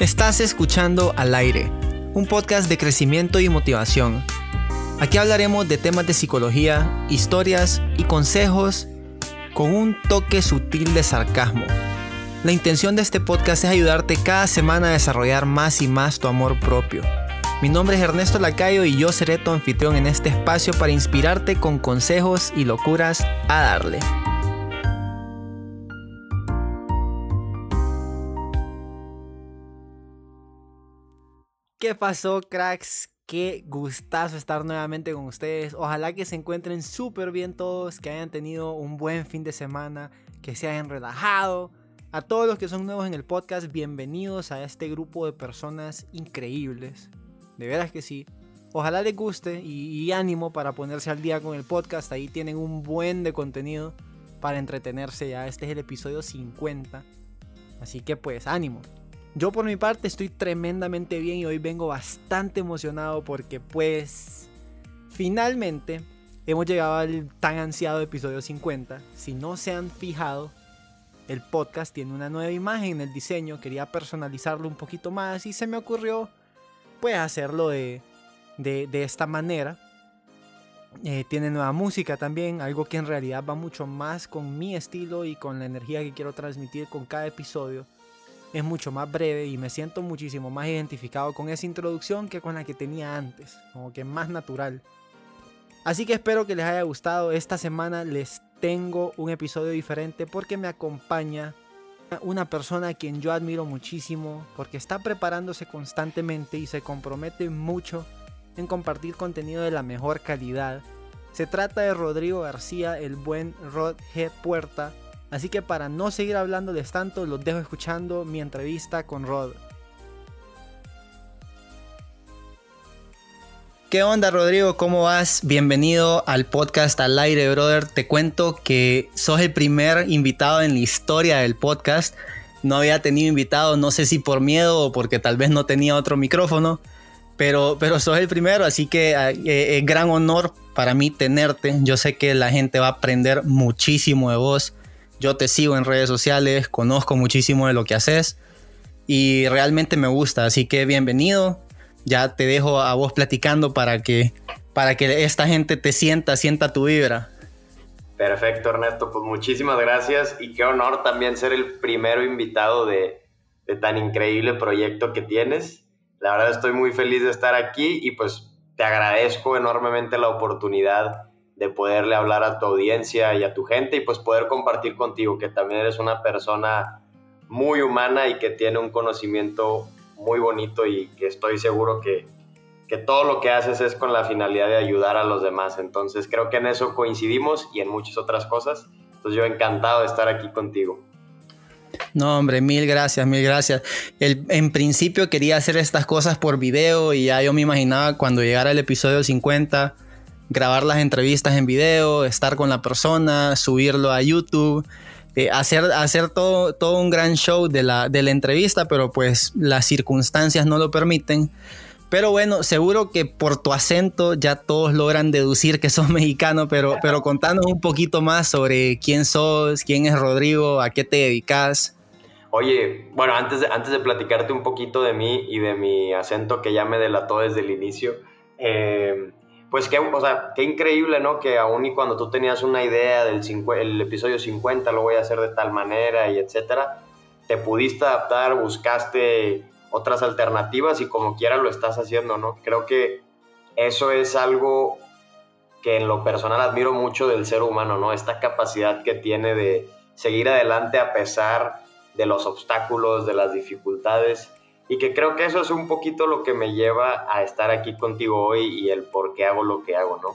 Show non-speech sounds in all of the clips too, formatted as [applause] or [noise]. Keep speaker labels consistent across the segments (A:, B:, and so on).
A: Estás escuchando Al aire, un podcast de crecimiento y motivación. Aquí hablaremos de temas de psicología, historias y consejos con un toque sutil de sarcasmo. La intención de este podcast es ayudarte cada semana a desarrollar más y más tu amor propio. Mi nombre es Ernesto Lacayo y yo seré tu anfitrión en este espacio para inspirarte con consejos y locuras a darle. ¿Qué pasó, cracks? Qué gustazo estar nuevamente con ustedes. Ojalá que se encuentren súper bien todos, que hayan tenido un buen fin de semana, que se hayan relajado. A todos los que son nuevos en el podcast, bienvenidos a este grupo de personas increíbles de veras que sí. Ojalá les guste y, ánimo para ponerse al día con el podcast. Ahí tienen un buen de contenido para entretenerse ya. Este es el episodio 50. Así que pues ánimo. Yo por mi parte estoy tremendamente bien y hoy vengo bastante emocionado porque pues finalmente hemos llegado al tan ansiado episodio 50. Si no se han fijado, el podcast tiene una nueva imagen en el diseño. Quería personalizarlo un poquito más y se me ocurrió puede hacerlo de, esta manera. Eh, tiene nueva música también, algo que en realidad va mucho más con mi estilo y con la energía que quiero transmitir con cada episodio. Es mucho más breve y me siento muchísimo más identificado con esa introducción que con la que tenía antes, como que más natural. Así que espero que les haya gustado. Esta semana les tengo un episodio diferente porque me acompaña una persona a quien yo admiro muchísimo porque está preparándose constantemente y se compromete mucho en compartir contenido de la mejor calidad. Se trata de Rodrigo García, el buen Rod G. Puerta. Así que para no seguir hablándoles tanto, los dejo escuchando mi entrevista con Rod. ¿Qué onda, Rodrigo? ¿Cómo vas? Bienvenido al podcast Al Aire, brother. Te cuento que sos el primer invitado en la historia del podcast. No había tenido invitado, no sé si por miedo o porque tal vez no tenía otro micrófono, pero, pero sos el primero, así que eh, eh, es gran honor para mí tenerte. Yo sé que la gente va a aprender muchísimo de vos. Yo te sigo en redes sociales, conozco muchísimo de lo que haces y realmente me gusta, así que bienvenido ya te dejo a vos platicando para que, para que esta gente te sienta, sienta tu vibra.
B: Perfecto, Ernesto. Pues muchísimas gracias y qué honor también ser el primero invitado de, de tan increíble proyecto que tienes. La verdad estoy muy feliz de estar aquí y pues te agradezco enormemente la oportunidad de poderle hablar a tu audiencia y a tu gente y pues poder compartir contigo que también eres una persona muy humana y que tiene un conocimiento muy bonito y que estoy seguro que, que todo lo que haces es con la finalidad de ayudar a los demás. Entonces creo que en eso coincidimos y en muchas otras cosas. Entonces yo encantado de estar aquí contigo.
A: No, hombre, mil gracias, mil gracias. El, en principio quería hacer estas cosas por video y ya yo me imaginaba cuando llegara el episodio 50, grabar las entrevistas en video, estar con la persona, subirlo a YouTube eh, hacer, hacer todo, todo un gran show de la, de entrevista, pero pues las circunstancias no lo permiten. Pero bueno, seguro que por tu acento ya todos logran deducir que sos [laughs] mexicano, pero, pero contanos un poquito más sobre quién sos, quién es Rodrigo, a qué te dedicas.
B: Oye, bueno, antes de, antes de platicarte un poquito de mí y de mi acento que ya me delató desde el inicio, eh, pues qué, o sea, qué increíble, ¿no? Que aún y cuando tú tenías una idea del el episodio 50 lo voy a hacer de tal manera y etcétera, te pudiste adaptar, buscaste otras alternativas y como quiera lo estás haciendo, ¿no? Creo que eso es algo que en lo personal admiro mucho del ser humano, ¿no? Esta capacidad que tiene de seguir adelante a pesar de los obstáculos, de las dificultades y que creo que eso es un poquito lo que me lleva a estar aquí contigo hoy y el por qué hago lo que hago, ¿no?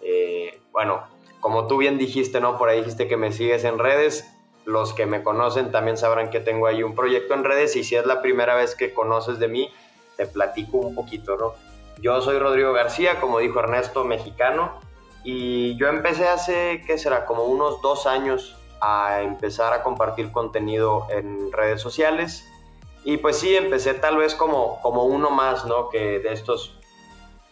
B: Eh, bueno, como tú bien dijiste, ¿no? Por ahí dijiste que me sigues en redes. Los que me conocen también sabrán que tengo ahí un proyecto en redes y si es la primera vez que conoces de mí, te platico un poquito, ¿no? Yo soy Rodrigo García, como dijo Ernesto, mexicano, y yo empecé hace, ¿qué será? Como unos dos años a empezar a compartir contenido en redes sociales y pues sí, empecé tal vez como, como uno más, ¿no? Que de estos,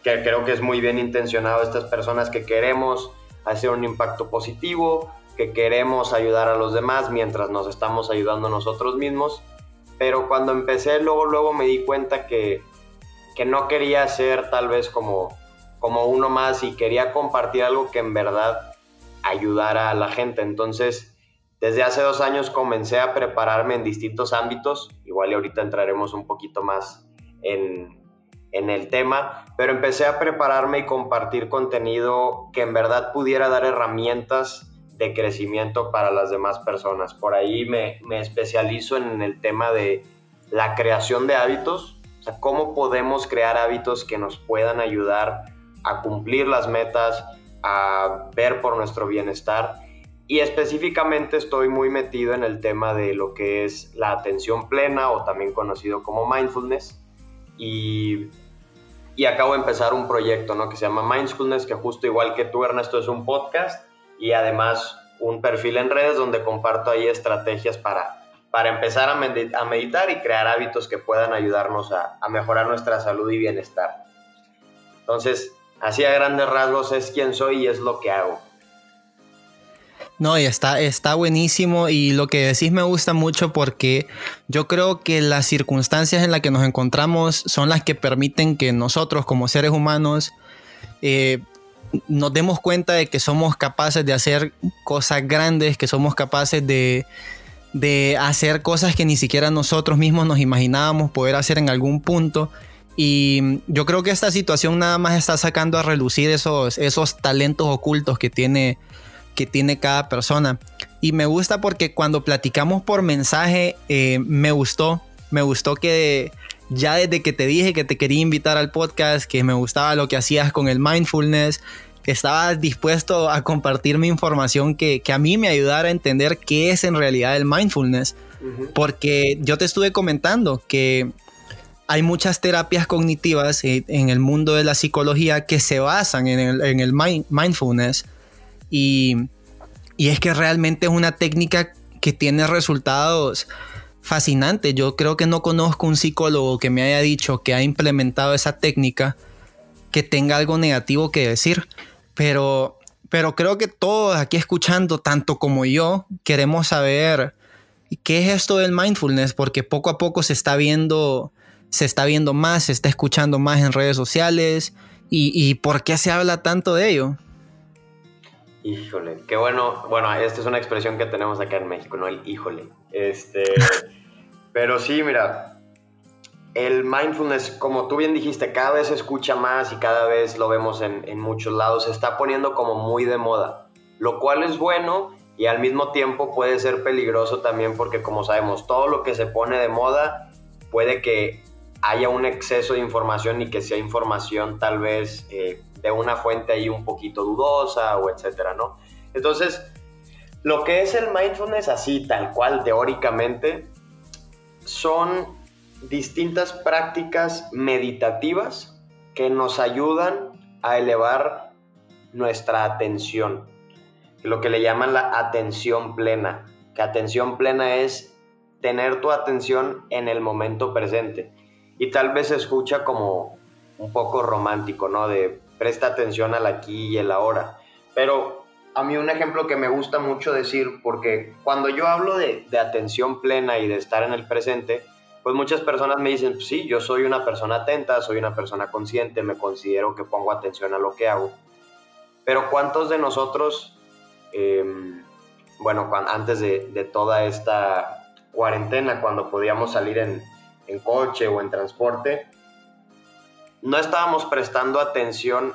B: que creo que es muy bien intencionado, estas personas que queremos hacer un impacto positivo, que queremos ayudar a los demás mientras nos estamos ayudando nosotros mismos. pero cuando empecé luego, luego me di cuenta que, que no quería ser tal vez como, como uno más y quería compartir algo que en verdad ayudara a la gente. Entonces, desde hace dos años comencé a prepararme en distintos ámbitos, igual y ahorita entraremos un poquito más en, en el tema, pero empecé a prepararme y compartir contenido que en verdad pudiera dar herramientas de crecimiento para las demás personas. Por ahí me, me especializo en el tema de la creación de hábitos, o sea, cómo podemos crear hábitos que nos puedan ayudar a cumplir las metas, a ver por nuestro bienestar. Y específicamente estoy muy metido en el tema de lo que es la atención plena o también conocido como mindfulness. Y y acabo de empezar un proyecto, ¿no? Que se llama Mindfulness, que justo igual que tú, Ernesto, es un podcast y además un perfil en redes donde comparto ahí estrategias para, para empezar a, meditar y crear hábitos que puedan ayudarnos a, a mejorar nuestra salud y bienestar. Entonces, así a grandes rasgos es quién soy y es lo que hago.
A: No, y está, está buenísimo y lo que decís me gusta mucho porque yo creo que las circunstancias en las que nos encontramos son las que permiten que nosotros como seres humanos eh, nos demos cuenta de que somos capaces de hacer cosas grandes, que somos capaces de, de hacer cosas que ni siquiera nosotros mismos nos imaginábamos poder hacer en algún punto. Y yo creo que esta situación nada más está sacando a relucir esos, esos talentos ocultos que tiene que tiene cada persona. Y me gusta porque cuando platicamos por mensaje, eh, me gustó, me gustó que ya desde que te dije que te quería invitar al podcast, que me gustaba lo que hacías con el mindfulness, que estabas dispuesto a compartir mi información que, que a mí me ayudara a entender qué es en realidad el mindfulness. Porque yo te estuve comentando que hay muchas terapias cognitivas eh, en el mundo de la psicología que se basan en el, en el mindfulness y, es que realmente es una técnica que tiene resultados fascinantes. Yo creo que no conozco un psicólogo que me haya dicho que ha implementado esa técnica que tenga algo negativo que decir. Pero, pero creo que todos aquí escuchando, tanto como yo, queremos saber qué es esto del mindfulness, porque poco a poco se está viendo, se está viendo más, se está escuchando más en redes sociales y, y por qué se habla tanto de ello.
B: Híjole, qué bueno. Bueno, esta es una expresión que tenemos acá en México, ¿no? El híjole. Este, [laughs] pero sí, mira, el mindfulness, como tú bien dijiste, cada vez se escucha más y cada vez lo vemos en, en muchos lados, se está poniendo como muy de moda, lo cual es bueno y al mismo tiempo puede ser peligroso también porque como sabemos, todo lo que se pone de moda puede que haya un exceso de información y que sea información tal vez eh, de una fuente ahí un poquito dudosa o etcétera, ¿no? Entonces, lo que es el mindfulness así, tal cual, teóricamente, son distintas prácticas meditativas que nos ayudan a elevar nuestra atención, lo que le llaman la atención plena, que atención plena es tener tu atención en el momento presente. Y tal vez se escucha como un poco romántico, ¿no? De presta atención al aquí y el ahora. Pero a mí un ejemplo que me gusta mucho decir, porque cuando yo hablo de, atención plena y de estar en el presente, pues muchas personas me dicen, sí, yo soy una persona atenta, soy una persona consciente, me considero que pongo atención a lo que hago. Pero ¿cuántos de nosotros, em, bueno, antes de, toda esta cuarentena, cuando podíamos salir en, en coche o en transporte, no estábamos prestando atención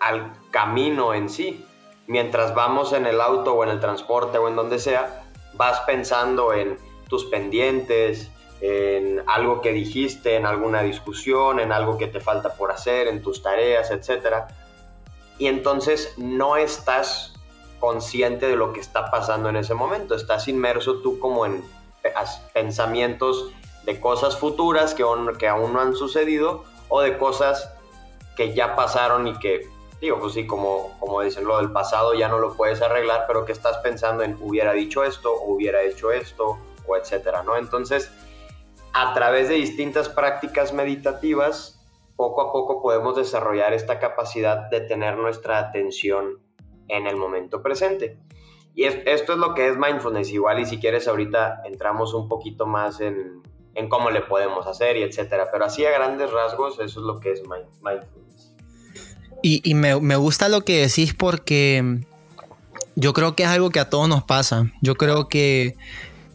B: al camino en sí. Mientras vamos en el auto o en el transporte o en donde sea, vas pensando en tus pendientes, en algo que dijiste, en alguna discusión, en algo que te falta por hacer, en tus tareas, etc. Y entonces no estás consciente de lo que está pasando en ese momento, estás inmerso tú como en pensamientos de cosas futuras que que aún no han sucedido o de cosas que ya pasaron y que, digo, pues sí, como, como dicen, lo del pasado ya no lo puedes arreglar, pero que estás pensando en hubiera dicho esto, o hubiera hecho esto, o etcétera, ¿no? Entonces, a través de distintas prácticas meditativas, poco a poco podemos desarrollar esta capacidad de tener nuestra atención en el momento presente. Y esto es lo que es mindfulness. Igual y si quieres ahorita entramos un poquito más en, en cómo le podemos hacer y etcétera. Pero así a grandes rasgos, eso es lo que es mindfulness.
A: Y, me, me, gusta lo que decís porque yo creo que es algo que a todos nos pasa. Yo creo que,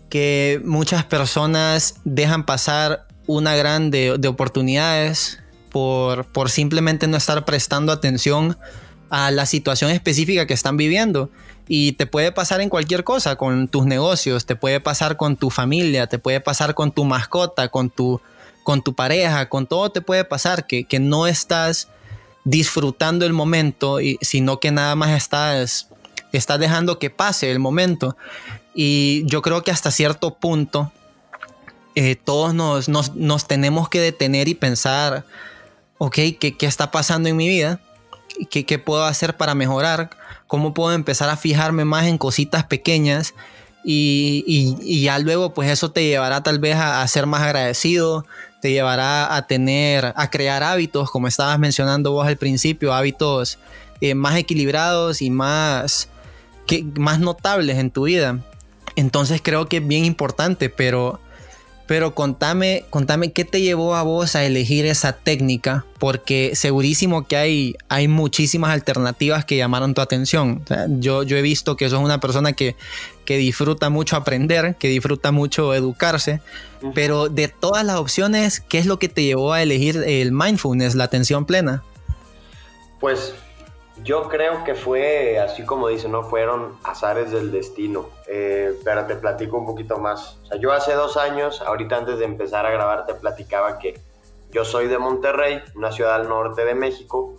A: que muchas personas dejan pasar una gran de, de oportunidades por, por simplemente no estar prestando atención a la situación específica que están viviendo. Y te puede pasar en cualquier cosa, con tus negocios, te puede pasar con tu familia, te puede pasar con tu mascota, con tu, con tu pareja, con todo te puede pasar que, que no estás disfrutando el momento, y, sino que nada más estás, estás dejando que pase el momento. Y yo creo que hasta cierto punto eh, todos nos, nos, nos, tenemos que detener y pensar, ok, ¿qué, qué está pasando en mi vida? ¿Qué, ¿Qué, puedo hacer para mejorar? ¿Cómo puedo empezar a fijarme más en cositas pequeñas? Y, y, ya luego pues eso te llevará tal vez a, a, ser más agradecido, te llevará a tener, a crear hábitos, como estabas mencionando vos al principio, hábitos eh, más equilibrados y más, que, más notables en tu vida. Entonces creo que es bien importante, pero pero contame, contame qué te llevó a vos a elegir esa técnica, porque segurísimo que hay, hay muchísimas alternativas que llamaron tu atención. yo, yo he visto que sos una persona que, que disfruta mucho aprender, que disfruta mucho educarse, pero de todas las opciones, ¿qué es lo que te llevó a elegir el mindfulness, la atención plena?
B: Pues yo creo que fue, así como dice, no fueron azares del destino. Eh, pero te platico un poquito más. O sea, yo hace dos años, ahorita antes de empezar a grabar, te platicaba que yo soy de Monterrey, una ciudad al norte de México,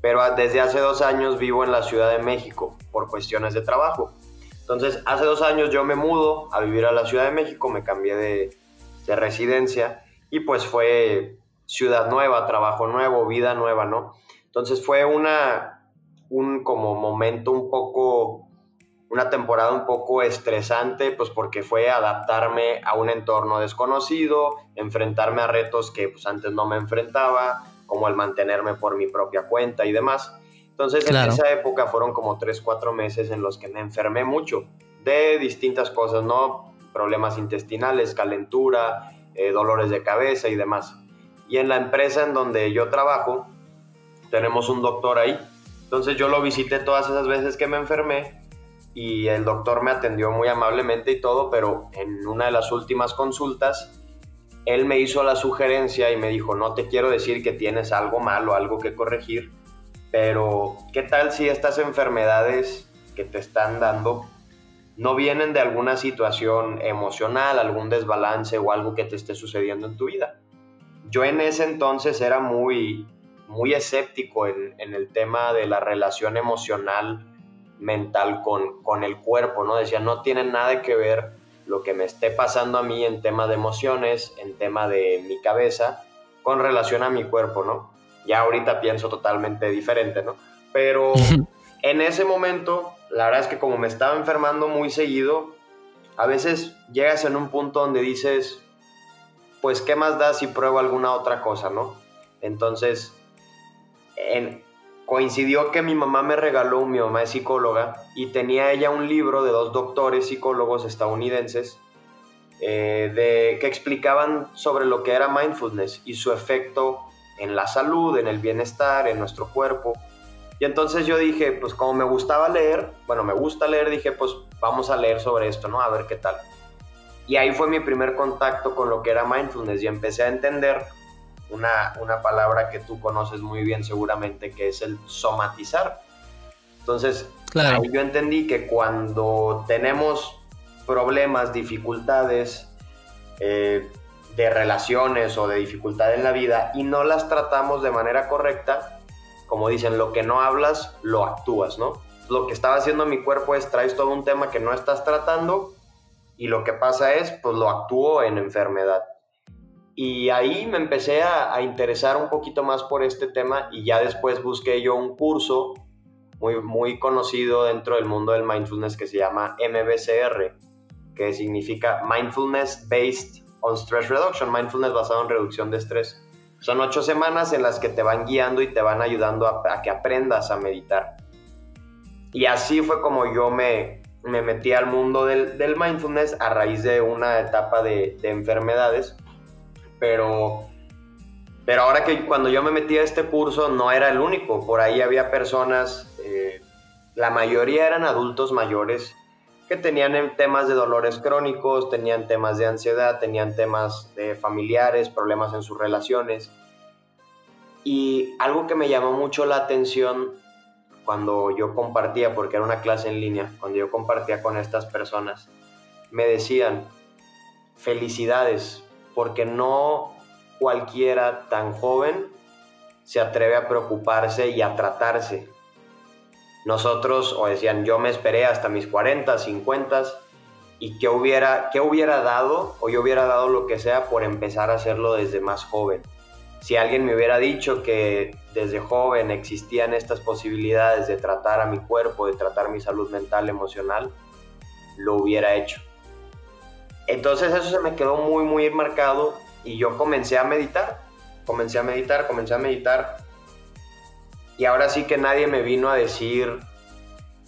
B: pero desde hace dos años vivo en la Ciudad de México por cuestiones de trabajo. Entonces, hace dos años yo me mudo a vivir a la Ciudad de México, me cambié de, de residencia y pues fue ciudad nueva, trabajo nuevo, vida nueva, ¿no? Entonces fue una, un como momento un poco, una temporada un poco estresante, pues porque fue adaptarme a un entorno desconocido, enfrentarme a retos que pues antes no me enfrentaba, como el mantenerme por mi propia cuenta y demás. Entonces en esa época fueron como tres, cuatro meses en los que me enfermé mucho de distintas cosas, ¿no? Problemas intestinales, calentura, eh, dolores de cabeza y demás. Y en la empresa en donde yo trabajo, tenemos un doctor ahí entonces yo lo visité todas esas veces que me enfermé y el doctor me atendió muy amablemente y todo, pero en una de las últimas consultas, él me hizo la sugerencia y me dijo, no te quiero decir que tienes algo malo, algo que corregir, pero ¿qué tal si estas enfermedades que te están dando no vienen de alguna situación emocional, algún desbalance o algo que te esté sucediendo en tu vida? Yo en ese entonces era muy muy escéptico en, el tema de la relación emocional mental con, con, el cuerpo, ¿no? Decía, no tiene nada que ver lo que me esté pasando a mí en tema de emociones, en tema de mi cabeza, con relación a mi cuerpo, ¿no? Ya ahorita pienso totalmente diferente, ¿no? Pero en ese momento, la verdad es que como me estaba enfermando muy seguido, a veces llegas en un punto donde dices, pues, ¿qué más da si pruebo alguna otra cosa, ¿no? Entonces, coincidió que mi mamá me regaló, mi mamá es psicóloga, y tenía ella un libro de dos doctores psicólogos estadounidenses eh, que explicaban sobre lo que era mindfulness y su efecto en la salud, en el bienestar, en nuestro cuerpo. Y entonces yo dije, pues como me gustaba leer, bueno, me gusta leer, dije, pues vamos a leer sobre esto, ¿no? A ver qué tal. Y ahí fue mi primer contacto con lo que era mindfulness y empecé a entender una, una palabra que tú conoces muy bien seguramente, que es el somatizar. Entonces, claro. yo entendí que cuando tenemos problemas, dificultades eh, de relaciones o de dificultad en la vida y no las tratamos de manera correcta, como dicen, lo que no hablas, lo actúas, ¿no? Lo que estaba haciendo mi cuerpo es traes todo un tema que no estás tratando y lo que pasa es, pues lo actúo en enfermedad. Y ahí me empecé a, interesar un poquito más por este tema y ya después busqué yo un curso muy, muy conocido dentro del mundo del mindfulness que se llama MBCR, que significa Mindfulness Based on Stress Reduction, mindfulness basado en reducción de estrés. Son ocho semanas en las que te van guiando y te van ayudando a, que aprendas a meditar. Y así fue como yo me, me metí al mundo del, del, mindfulness a raíz de una etapa de enfermedades pero, pero ahora que cuando yo me metí a este curso no era el único, por ahí había personas, eh, la mayoría eran adultos mayores que tenían temas de dolores crónicos, tenían temas de ansiedad, tenían temas de familiares, problemas en sus relaciones. Y algo que me llamó mucho la atención cuando yo compartía, porque era una clase en línea, cuando yo compartía con estas personas, me decían, felicidades, porque no cualquiera tan joven se atreve a preocuparse y a tratarse. Nosotros, o decían, yo me esperé hasta mis 40, 50 y que hubiera, que hubiera dado, o yo hubiera dado lo que sea por empezar a hacerlo desde más joven. Si alguien me hubiera dicho que desde joven existían estas posibilidades de tratar a mi cuerpo, de tratar mi salud mental, emocional, lo hubiera hecho. Entonces eso se me quedó muy, muy marcado y yo comencé a meditar, comencé a meditar, comencé a meditar. Y ahora sí que nadie me vino a decir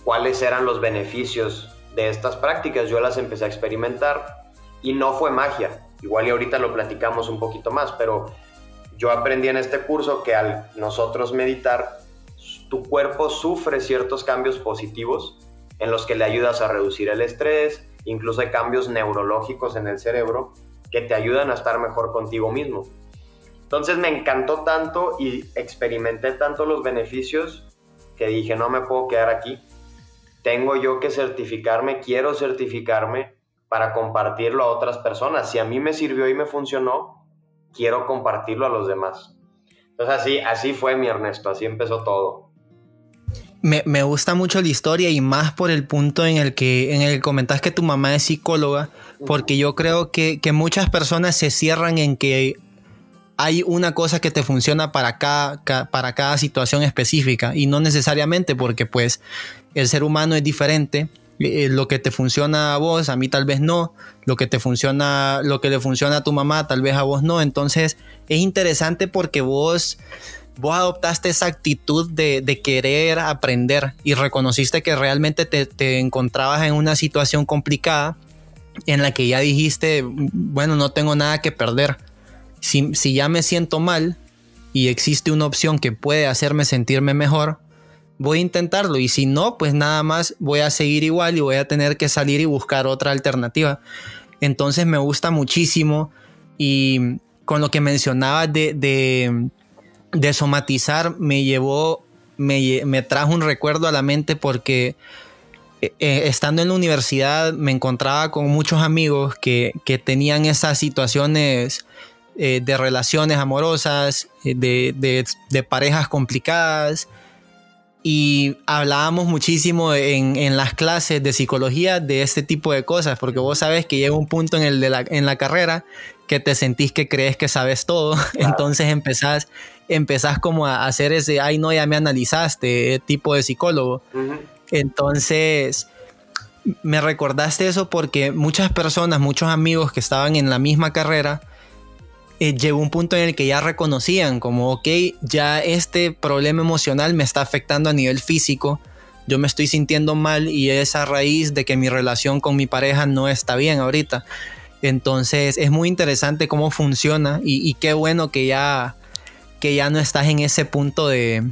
B: cuáles eran los beneficios de estas prácticas. Yo las empecé a experimentar y no fue magia. Igual y ahorita lo platicamos un poquito más, pero yo aprendí en este curso que al nosotros meditar, tu cuerpo sufre ciertos cambios positivos en los que le ayudas a reducir el estrés, incluso hay cambios neurológicos en el cerebro que te ayudan a estar mejor contigo mismo. Entonces me encantó tanto y experimenté tanto los beneficios que dije, no me puedo quedar aquí. Tengo yo que certificarme, quiero certificarme para compartirlo a otras personas. Si a mí me sirvió y me funcionó, quiero compartirlo a los demás. Entonces así, así fue mi Ernesto, así empezó todo
A: me, gusta mucho la historia y más por el punto en el que, en el comentas que tu mamá es psicóloga, porque yo creo que, muchas personas se cierran en que hay una cosa que te funciona para cada, para cada situación específica y no necesariamente porque pues el ser humano es diferente. Eh, lo que te funciona a vos, a mí tal vez no. Lo que te funciona, lo que le funciona a tu mamá, tal vez a vos no. Entonces es interesante porque vos vos adoptaste esa actitud de, querer aprender y reconociste que realmente te, encontrabas en una situación complicada en la que ya dijiste, bueno, no tengo nada que perder. Si, si ya me siento mal y existe una opción que puede hacerme sentirme mejor, voy a intentarlo. Y si no, pues nada más voy a seguir igual y voy a tener que salir y buscar otra alternativa. Entonces me gusta muchísimo y con lo que mencionabas de de somatizar me llevó, me, trajo un recuerdo a la mente porque eh, eh, estando en la universidad me encontraba con muchos amigos que, tenían esas situaciones eh, de relaciones amorosas, de, parejas complicadas. Y hablábamos muchísimo en, las clases de psicología de este tipo de cosas, porque vos sabes que llega un punto en, el de la, en la carrera que te sentís que crees que sabes todo, [laughs] entonces empezás empezás como a hacer ese, ay no, ya me analizaste, tipo de psicólogo. Entonces, me recordaste eso porque muchas personas, muchos amigos que estaban en la misma carrera, eh, llegó un punto en el que ya reconocían como, ok, ya este problema emocional me está afectando a nivel físico, yo me estoy sintiendo mal y es a raíz de que mi relación con mi pareja no está bien ahorita. Entonces es muy interesante cómo funciona y qué bueno que ya que ya no estás en ese punto de,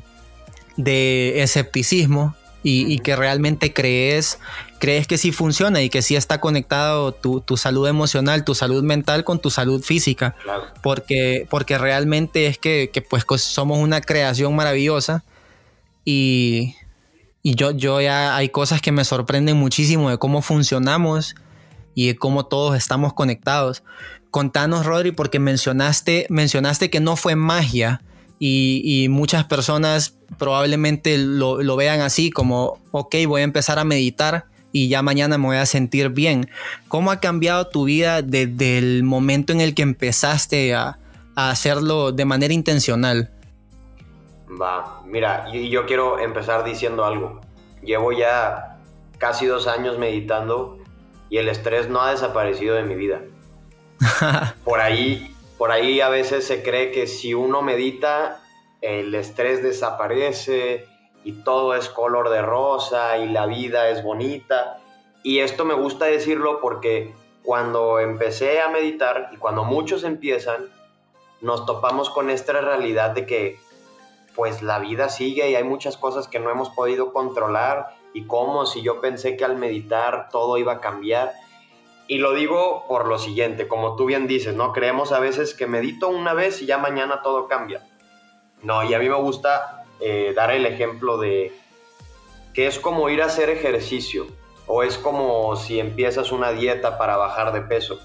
A: escepticismo y, que realmente crees, crees que sí funciona y que sí está conectado tu, salud emocional, tu salud mental con tu salud física. Porque, porque realmente es que, pues somos una creación maravillosa y, y yo, yo ya hay cosas que me sorprenden muchísimo de cómo funcionamos y de cómo todos estamos conectados contanos, Rodri, porque mencionaste, mencionaste que no fue magia y, muchas personas probablemente lo, vean así como, ok, voy a empezar a meditar y ya mañana me voy a sentir bien. ¿Cómo ha cambiado tu vida desde el momento en el que empezaste a, hacerlo de manera intencional?
B: Va, mira, y yo quiero empezar diciendo algo. Llevo ya casi dos años meditando y el estrés no ha desaparecido de mi vida. [laughs] por ahí, por ahí a veces se cree que si uno medita, el estrés desaparece y todo es color de rosa y la vida es bonita. Y esto me gusta decirlo porque cuando empecé a meditar y cuando muchos empiezan, nos topamos con esta realidad de que pues la vida sigue y hay muchas cosas que no hemos podido controlar y cómo si yo pensé que al meditar todo iba a cambiar. Y lo digo por lo siguiente, como tú bien dices, ¿no? Creemos a veces que medito una vez y ya mañana todo cambia. No, y a mí me gusta eh, dar el ejemplo de que es como ir a hacer ejercicio o es como si empiezas una dieta para bajar de peso.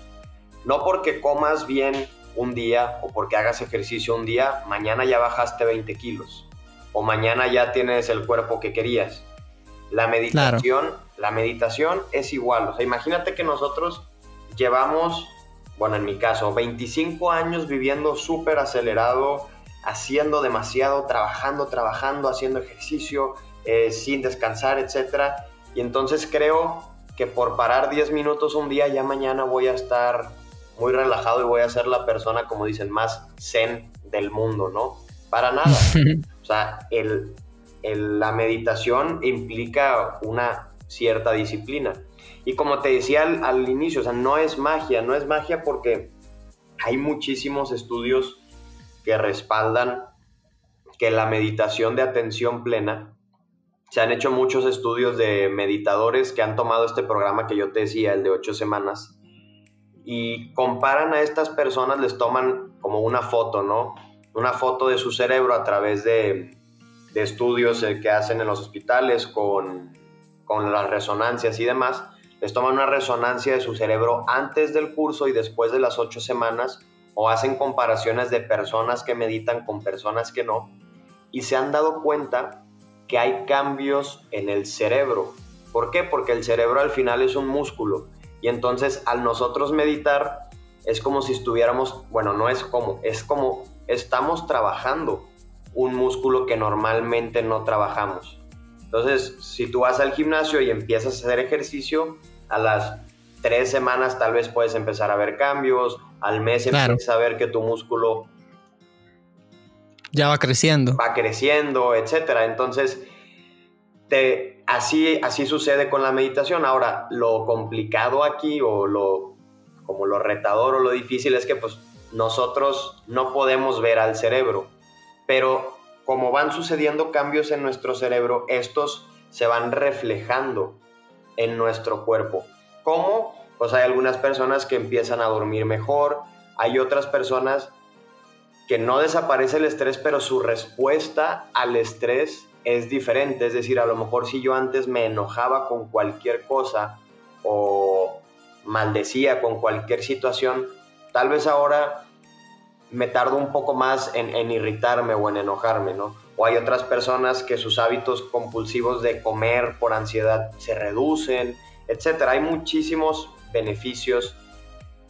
B: No porque comas bien un día o porque hagas ejercicio un día, mañana ya bajaste 20 kilos o mañana ya tienes el cuerpo que querías. La meditación, la meditación es igual. O sea, imagínate que nosotros llevamos, bueno, en mi caso, 25 años viviendo súper acelerado, haciendo demasiado, trabajando, trabajando, haciendo ejercicio, eh, sin descansar, etc. Y entonces creo que por parar 10 minutos un día, ya mañana voy a estar muy relajado y voy a ser la persona, como dicen, más zen del mundo, ¿no? Para nada. [laughs] o sea, el, la meditación implica una cierta disciplina. Y como te decía al, inicio, o sea, no es magia, no es magia porque hay muchísimos estudios que respaldan que la meditación de atención plena, se han hecho muchos estudios de meditadores que han tomado este programa que yo te decía, el de ocho semanas, y comparan a estas personas, les toman como una foto, ¿no? Una foto de su cerebro a través de, estudios eh, que hacen en los hospitales con, con las resonancias y demás, les toman una resonancia de su cerebro antes del curso y después de las ocho semanas o hacen comparaciones de personas que meditan con personas que no y se han dado cuenta que hay cambios en el cerebro. ¿Por qué? Porque el cerebro al final es un músculo y entonces al nosotros meditar es como si estuviéramos, bueno, no es como, es como estamos trabajando un músculo que normalmente no trabajamos. Entonces, si tú vas al gimnasio y empiezas a hacer ejercicio, a las tres semanas tal vez puedes empezar a ver cambios, al mes empiezas a ver que tu músculo
A: ya va creciendo.
B: Va creciendo, etcétera. Entonces, te, así, así sucede con la meditación. Ahora, lo complicado aquí o lo como lo retador o lo difícil es que pues nosotros no podemos ver al cerebro pero como van sucediendo cambios en nuestro cerebro, estos se van reflejando en nuestro cuerpo. ¿Cómo? Pues hay algunas personas que empiezan a dormir mejor, hay otras personas que no desaparece el estrés, pero su respuesta al estrés es diferente. Es decir, a lo mejor si yo antes me enojaba con cualquier cosa o maldecía con cualquier situación, tal vez ahora me tardo un poco más en, irritarme o en enojarme, ¿no? O hay otras personas que sus hábitos compulsivos de comer por ansiedad se reducen, etcétera. Hay muchísimos beneficios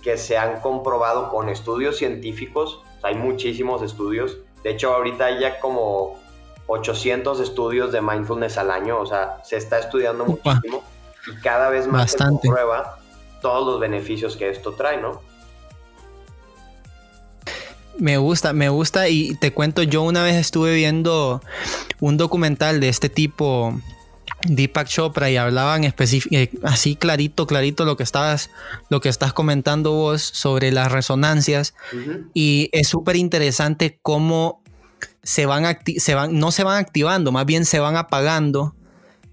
B: que se han comprobado con estudios científicos, hay muchísimos estudios. De hecho, ahorita hay ya como 800 estudios de mindfulness al año, o sea, se está estudiando muchísimo y cada vez más se comprueba todos los beneficios que esto trae, ¿no?
A: Me gusta, me gusta y te cuento, yo una vez estuve viendo un documental de este tipo, Deepak Chopra, y hablaban eh, así clarito, clarito lo que estabas, lo que estás comentando vos sobre las resonancias. Y es súper interesante cómo se van, se van, no se van activando, más bien se van apagando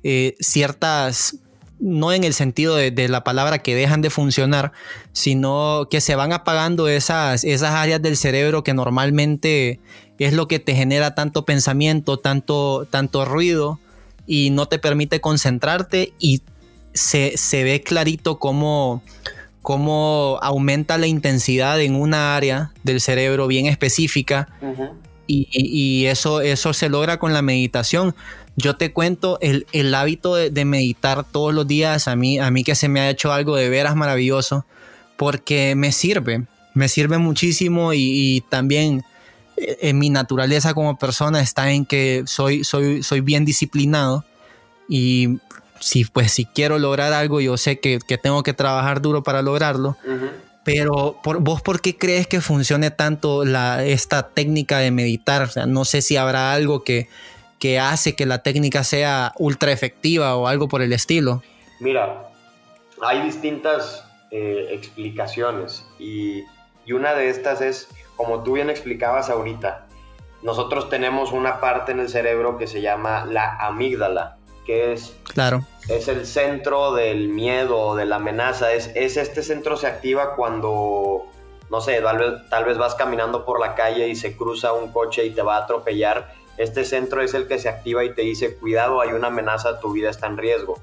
A: eh, ciertas no en el sentido de, la palabra que dejan de funcionar, sino que se van apagando esas, esas áreas del cerebro que normalmente es lo que te genera tanto pensamiento, tanto, tanto ruido y no te permite concentrarte y se, ve clarito cómo, cómo, aumenta la intensidad en una área del cerebro bien específica y, eso, eso se logra con la meditación. Yo te cuento el, hábito de, meditar todos los días, a mí, a mí que se me ha hecho algo de veras maravilloso, porque me sirve, me sirve muchísimo y, también eh, en mi naturaleza como persona está en que soy, soy, soy bien disciplinado y si, pues, si quiero lograr algo, yo sé que, tengo que trabajar duro para lograrlo. Pero por, vos, ¿por qué crees que funcione tanto la, esta técnica de meditar? O sea, no sé si habrá algo que, que hace que la técnica sea ultra efectiva o algo por el estilo?
B: Mira, hay distintas eh, explicaciones y Y una de estas es, como tú bien explicabas ahorita, nosotros tenemos una parte en el cerebro que se llama la amígdala, que es,
A: claro.
B: es el centro del miedo, de la amenaza. Es, es este centro se activa cuando, no sé, tal vez, tal vez vas caminando por la calle y se cruza un coche y te va a atropellar. Este centro es el que se activa y te dice, cuidado, hay una amenaza, tu vida está en riesgo.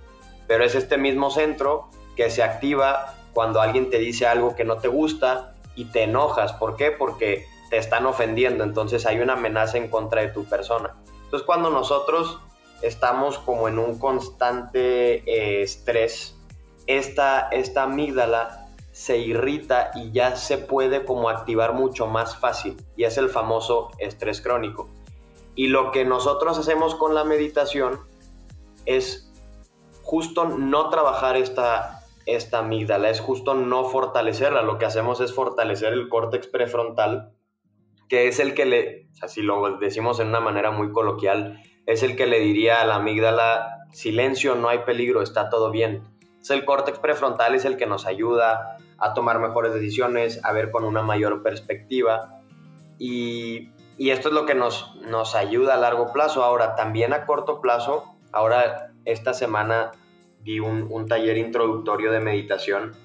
B: Pero es este mismo centro que se activa cuando alguien te dice algo que no te gusta y te enojas. ¿Por qué? Porque te están ofendiendo, entonces hay una amenaza en contra de tu persona. Entonces cuando nosotros estamos como en un constante eh, estrés, esta, esta amígdala se irrita y ya se puede como activar mucho más fácil y es el famoso estrés crónico. Y lo que nosotros hacemos con la meditación es justo no trabajar esta, esta amígdala, es justo no fortalecerla. Lo que hacemos es fortalecer el córtex prefrontal que es el que le, o si lo decimos en una manera muy coloquial, es el que le diría a la amígdala, silencio, no hay peligro, está todo bien. Es el córtex prefrontal, es el que nos ayuda a tomar mejores decisiones, a ver con una mayor perspectiva. Y, y esto es lo que nos, nos ayuda a largo plazo. Ahora, también a corto plazo, ahora esta semana di un, un taller introductorio de meditación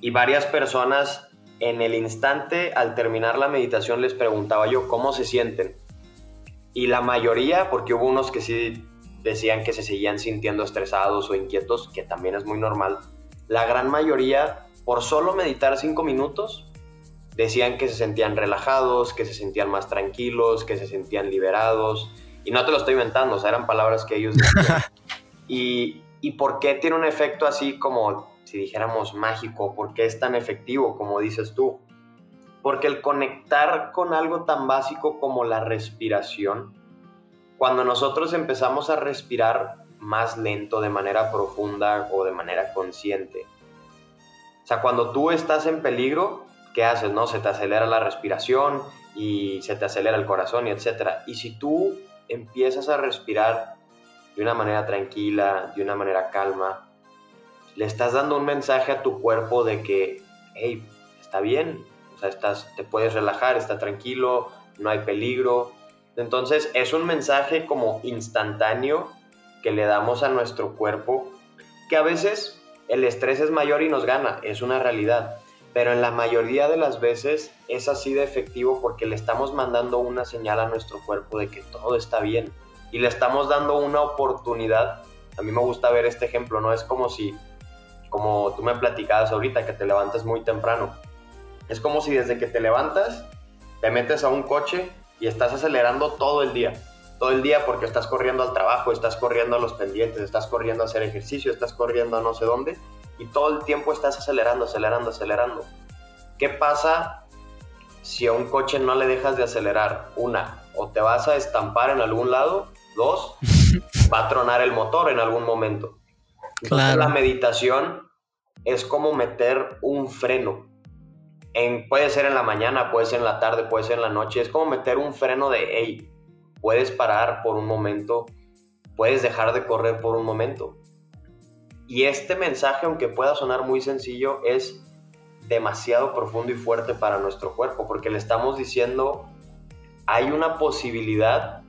B: y varias personas en el instante, al terminar la meditación, les preguntaba yo cómo se sienten. Y la mayoría, porque hubo unos que sí decían que se seguían sintiendo estresados o inquietos, que también es muy normal, la gran mayoría, por solo meditar cinco minutos, decían que se sentían relajados, que se sentían más tranquilos, que se sentían liberados. Y no te lo estoy inventando, o sea, eran palabras que ellos decían. [laughs] y, ¿Y por qué tiene un efecto así como si dijéramos mágico, ¿por qué es tan efectivo como dices tú? Porque el conectar con algo tan básico como la respiración, cuando nosotros empezamos a respirar más lento, de manera profunda o de manera consciente, o sea, cuando tú estás en peligro, ¿qué haces? No? Se te acelera la respiración y se te acelera el corazón y etcétera. Y si tú empiezas a respirar de una manera tranquila, de una manera calma, le estás dando un mensaje a tu cuerpo de que, hey, está bien, o sea, estás, te puedes relajar, está tranquilo, no hay peligro. Entonces es un mensaje como instantáneo que le damos a nuestro cuerpo, que a veces el estrés es mayor y nos gana, es una realidad, pero en la mayoría de las veces es así de efectivo porque le estamos mandando una señal a nuestro cuerpo de que todo está bien y le estamos dando una oportunidad. A mí me gusta ver este ejemplo, ¿no? Es como si como tú me platicabas ahorita, que te levantas muy temprano. Es como si desde que te levantas, te metes a un coche y estás acelerando todo el día. Todo el día porque estás corriendo al trabajo, estás corriendo a los pendientes, estás corriendo a hacer ejercicio, estás corriendo a no sé dónde y todo el tiempo estás acelerando, acelerando, acelerando. ¿Qué pasa si a un coche no le dejas de acelerar? Una, o te vas a estampar en algún lado, dos, [laughs] va a tronar el motor en algún momento. Entonces la meditación es como meter un freno. En, puede ser en la mañana, puede ser en la tarde, puede ser en la noche. Es como meter un freno de, hey, puedes parar por un momento, puedes dejar de correr por un momento. Y este mensaje, aunque pueda sonar muy sencillo, es demasiado profundo y fuerte para nuestro cuerpo, porque le estamos diciendo, hay una posibilidad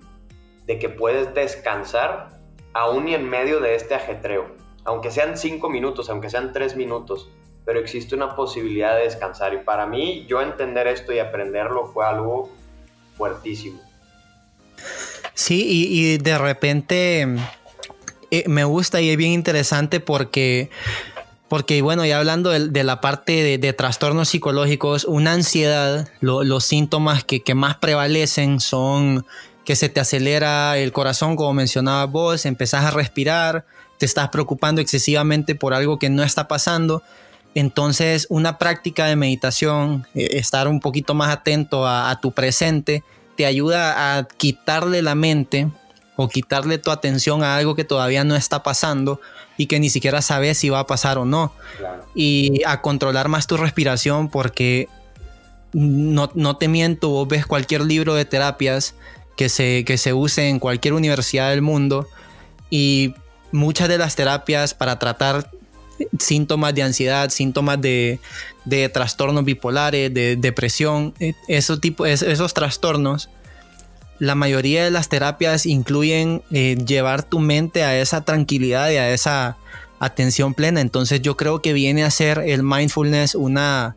B: de que puedes descansar aún y en medio de este ajetreo aunque sean cinco minutos, aunque sean tres minutos, pero existe una posibilidad de descansar. Y para mí, yo entender esto y aprenderlo fue algo fuertísimo.
A: Sí, y, de repente eh, me gusta y es bien interesante porque, porque bueno, ya hablando de, la parte de, trastornos psicológicos, una ansiedad, los síntomas que, más prevalecen son que se te acelera el corazón, como mencionabas vos, empezás a respirar, te estás preocupando excesivamente por algo que no está pasando. Entonces, una práctica de meditación, eh, estar un poquito más atento a, tu presente, te ayuda a quitarle la mente o quitarle tu atención a algo que todavía no está pasando y que ni siquiera sabes si va a pasar o no. Y a controlar más tu respiración porque no, no, te miento, vos ves cualquier libro de terapias que se, que se use en cualquier universidad del mundo y muchas de las terapias para tratar síntomas de ansiedad, síntomas de, trastornos bipolares, de depresión, eh, esos, esos trastornos, la mayoría de las terapias incluyen eh, llevar tu mente a esa tranquilidad y a esa atención plena. Entonces yo creo que viene a ser el mindfulness una,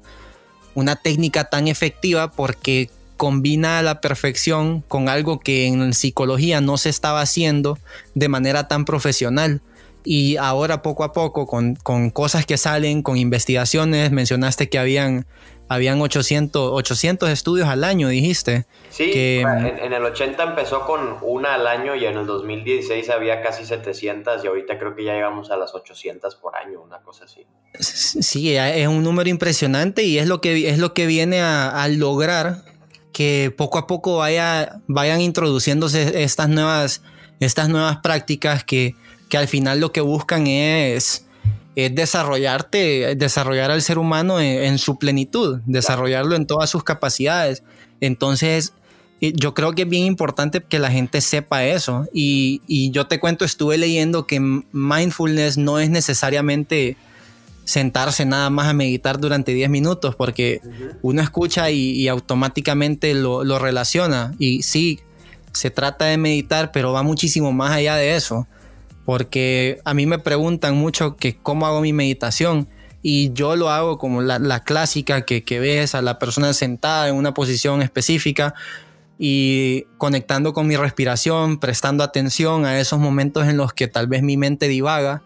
A: una técnica tan efectiva porque combina a la perfección con algo que en psicología no se estaba haciendo de manera tan profesional. Y ahora poco a poco, con, cosas que salen, con investigaciones, mencionaste que habían, habían 800, 800 estudios al año, dijiste.
B: Sí,
A: que,
B: en, el 80 empezó con una al año y en el 2016 había casi 700 y ahorita creo que ya llegamos a las 800 por año, una cosa así.
A: Sí, es un número impresionante y es lo que, es lo que viene a, a lograr que poco a poco vaya, vayan introduciéndose estas nuevas, estas nuevas prácticas que, que al final lo que buscan es, es desarrollarte, desarrollar al ser humano en, su plenitud, desarrollarlo en todas sus capacidades. Entonces, yo creo que es bien importante que la gente sepa eso. Y, y yo te cuento, estuve leyendo que mindfulness no es necesariamente sentarse nada más a meditar durante 10 minutos, porque uno escucha y, automáticamente lo, relaciona. Y sí, se trata de meditar, pero va muchísimo más allá de eso, porque a mí me preguntan mucho que cómo hago mi meditación. Y yo lo hago como la, clásica que, ves a la persona sentada en una posición específica y conectando con mi respiración, prestando atención a esos momentos en los que tal vez mi mente divaga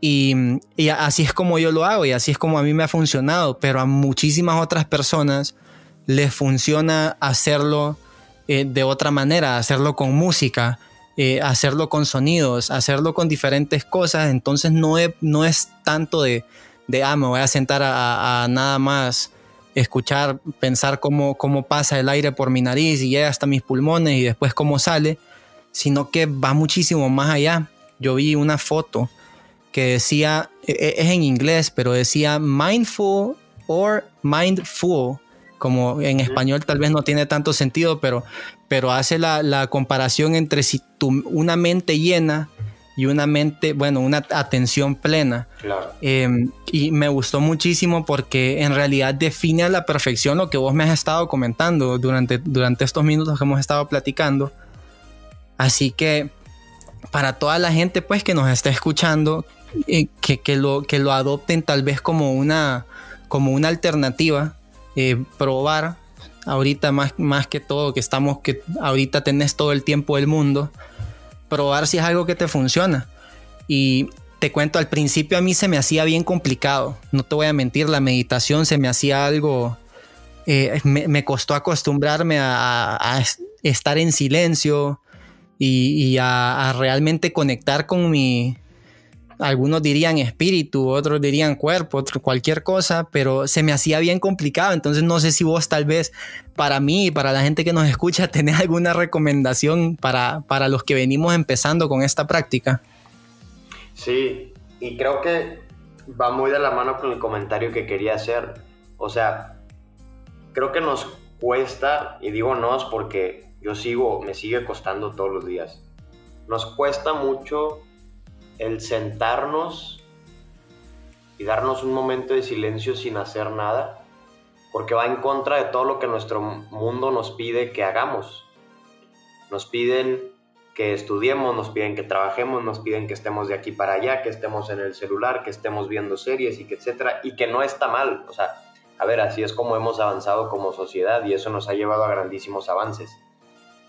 A: y, así es como yo lo hago y así es como a mí me ha funcionado, pero a muchísimas otras personas les funciona hacerlo eh, de otra manera, hacerlo con música, eh, hacerlo con sonidos, hacerlo con diferentes cosas. Entonces no es, no es tanto de, de, ah, me voy a sentar a, nada más escuchar, pensar cómo, cómo pasa el aire por mi nariz y llega hasta mis pulmones y después cómo sale, sino que va muchísimo más allá. Yo vi una foto que decía, e, e, es en inglés, pero decía mindful or mindful, como en español tal vez no tiene tanto sentido, pero, pero hace la, comparación entre si tu, una mente llena y una mente, bueno, una atención plena. Em, y me gustó muchísimo porque en realidad define a la perfección lo que vos me has estado comentando durante, durante estos minutos que hemos estado platicando. Así que para toda la gente pues que nos está escuchando, eh, que, lo, que lo adopten tal vez como una, como una alternativa, eh, probar ahorita más, más que todo, que estamos, que ahorita tenés todo el tiempo del mundo, probar si es algo que te funciona. Y te cuento, al principio a mí se me hacía bien complicado, no te voy a mentir, la meditación se me hacía algo, eh, me, costó acostumbrarme a, estar en silencio y, a, realmente conectar con mi, algunos dirían espíritu, otros dirían cuerpo, cualquier cosa, pero se me hacía bien complicado. Entonces no sé si vos tal vez para mí y para la gente que nos escucha [laughs] tenés alguna recomendación para, para los que venimos empezando con esta práctica.
B: Sí, y creo que va muy de la mano con el comentario que quería hacer. O sea, creo que nos cuesta, y digo nos porque yo sigo, me sigue costando todos los días. Nos cuesta mucho el sentarnos y darnos un momento de silencio sin hacer nada, porque va en contra de todo lo que nuestro mundo nos pide que hagamos. Nos piden que estudiemos, nos piden que trabajemos, nos piden que estemos de aquí para allá, que estemos en el celular, que estemos viendo series y que etcétera, y que no está mal. O sea, a ver, así es como hemos avanzado como sociedad y eso nos ha llevado a grandísimos avances.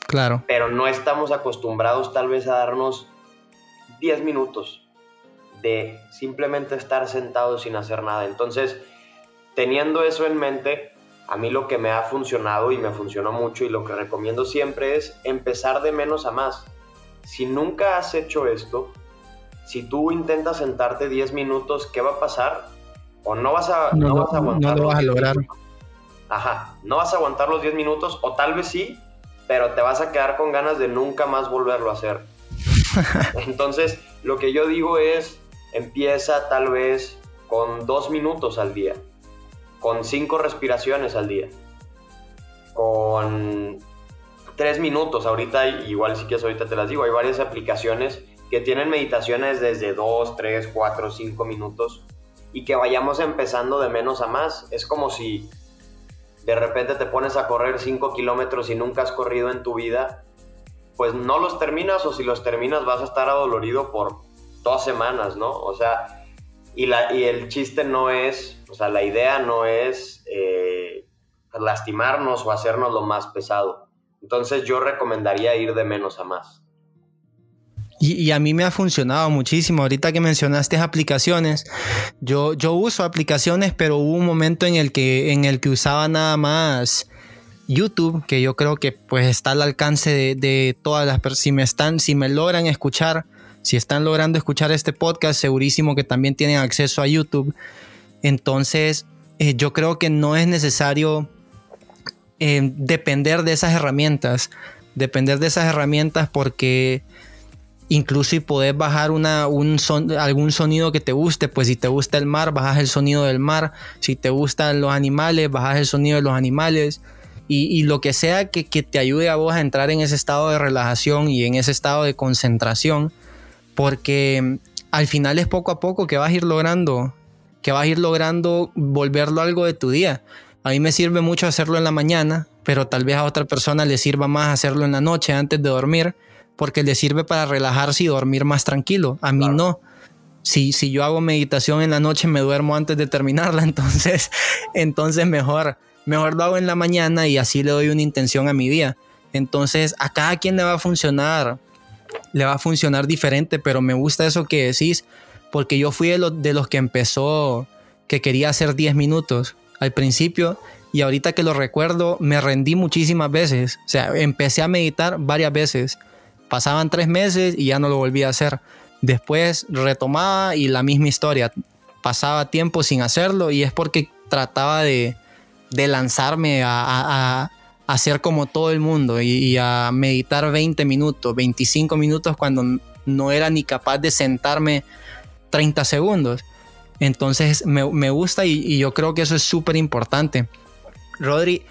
A: Claro.
B: Pero no estamos acostumbrados tal vez a darnos 10 minutos de simplemente estar sentado sin hacer nada. Entonces, teniendo eso en mente, a mí lo que me ha funcionado y me funcionó mucho y lo que recomiendo siempre es empezar de menos a más. Si nunca has hecho esto, si tú intentas sentarte 10 minutos, ¿qué va a pasar? O no vas a, no, vas a aguantar.
A: No lo vas a lograr.
B: Ajá, no vas a aguantar los 10 minutos, o tal vez sí, pero te vas a quedar con ganas de nunca más volverlo a hacer. [laughs] Entonces, lo que yo digo es, empieza tal vez con dos minutos al día, con cinco respiraciones al día, con tres minutos. Ahorita, igual si quieres, ahorita te las digo, hay varias aplicaciones que tienen meditaciones desde 2, 3, 4, 5 minutos y que vayamos empezando de menos a más. Es como si de repente te pones a correr 5 kilómetros y nunca has corrido en tu vida, pues no los terminas o si los terminas vas a estar adolorido por dos semanas, ¿no? O sea, y, la, y el chiste no es, o sea, la idea no es eh, lastimarnos o hacernos lo más pesado. Entonces yo recomendaría ir de menos a más.
A: Y, a mí me ha funcionado muchísimo. Ahorita que mencionaste aplicaciones, yo, yo uso aplicaciones, pero hubo un momento en el que, en el que usaba nada más YouTube, que yo creo que pues está al alcance de, todas las personas. Si me están, si me logran escuchar, si están logrando escuchar este podcast, segurísimo que también tienen acceso a YouTube. Entonces, eh, yo creo que no es necesario eh, depender de esas herramientas. Depender de esas herramientas porque incluso si podés bajar un algún sonido que te guste, pues si te gusta el mar, bajas el sonido del mar, si te gustan los animales, bajas el sonido de los animales y, lo que sea que, te ayude a vos a entrar en ese estado de relajación y en ese estado de concentración, porque al final es poco a poco que vas a ir logrando, que vas a ir logrando volverlo algo de tu día. A mí me sirve mucho hacerlo en la mañana, pero tal vez a otra persona le sirva más hacerlo en la noche antes de dormir porque le sirve para relajarse y dormir más tranquilo. A mí no. Si, si yo hago meditación en la noche me duermo antes de terminarla, [laughs] entonces, entonces mejor, mejor lo hago en la mañana y así le doy una intención a mi día. Entonces a cada quien le va a funcionar, le va a funcionar diferente, pero me gusta eso que decís, porque yo fui de, de los que empezó, que quería hacer 10 minutos al principio y ahorita que lo recuerdo me rendí muchísimas veces, o sea, empecé a meditar varias veces Pasaban tres meses y ya no lo volví a hacer. Después retomaba y la misma historia. Pasaba tiempo sin hacerlo y es porque trataba de, lanzarme a, hacer como todo el mundo y, a meditar 20 minutos, 25 minutos cuando no era ni capaz de sentarme 30 segundos. Entonces me, gusta y, y, yo creo que eso es súper importante. Rodri,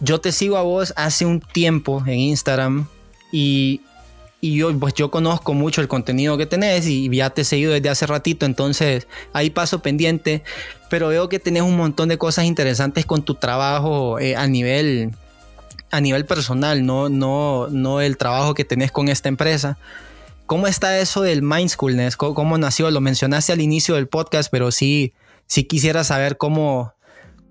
A: yo te sigo a vos hace un tiempo en Instagram y y yo, pues yo conozco mucho el contenido que tenés y ya te he seguido desde hace ratito, entonces ahí paso pendiente, pero veo que tenés un montón de cosas interesantes con tu trabajo eh, a nivel a nivel personal, no, no, no el trabajo que tenés con esta empresa. ¿Cómo está eso del mindfulness? ¿Cómo, nació? Lo mencionaste al inicio del podcast, pero sí, sí quisiera saber cómo,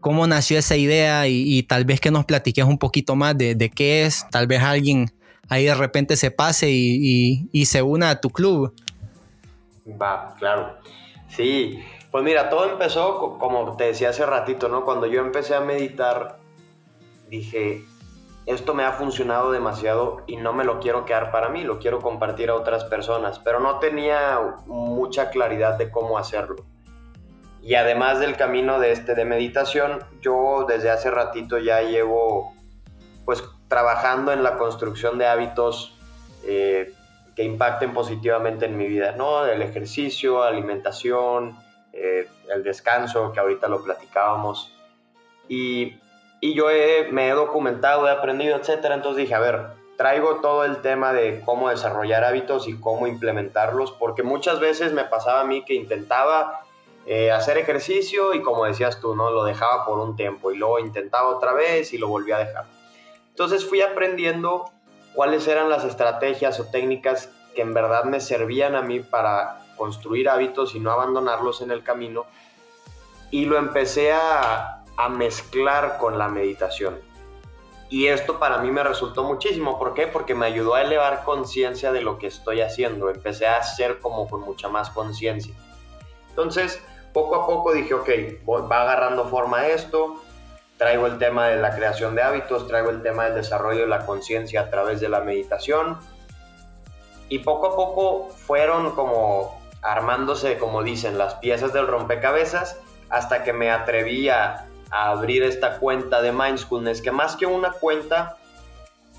A: cómo nació esa idea y, tal vez que nos platiques un poquito más de qué es, tal vez alguien ahí de repente se pase y, se una a tu club.
B: Va, claro. Sí, pues mira, todo empezó, como te decía hace ratito, ¿no? Cuando yo empecé a meditar, dije, esto me ha funcionado demasiado y no me lo quiero quedar para mí, lo quiero compartir a otras personas, pero no tenía mucha claridad de cómo hacerlo. Y además del camino de este de meditación, yo desde hace ratito ya llevo pues trabajando en la construcción de hábitos eh, que impacten positivamente en mi vida, ¿no? El ejercicio, alimentación, eh, el descanso, que ahorita lo platicábamos. Y, yo me he documentado, he aprendido, etcétera. Entonces dije, a ver, traigo todo el tema de cómo desarrollar hábitos y cómo implementarlos, porque muchas veces me pasaba a mí que intentaba eh, hacer ejercicio y como decías tú, ¿no? Lo dejaba por un tiempo y luego intentaba otra vez y lo volví a dejar. Entonces fui aprendiendo cuáles eran las estrategias o técnicas que en verdad me servían a mí para construir hábitos y no abandonarlos en el camino. Y lo empecé a, mezclar con la meditación. Y esto para mí me resultó muchísimo. ¿Por qué? Porque me ayudó a elevar conciencia de lo que estoy haciendo. Empecé a hacer como con mucha más conciencia. Entonces, poco a poco dije, ok, va agarrando forma esto, traigo el tema de la creación de hábitos, traigo el tema del desarrollo de la conciencia a través de la meditación. Y poco a poco fueron como armándose, como dicen, las piezas del rompecabezas hasta que me atreví a, abrir esta cuenta de Mindfulness, que más que una cuenta,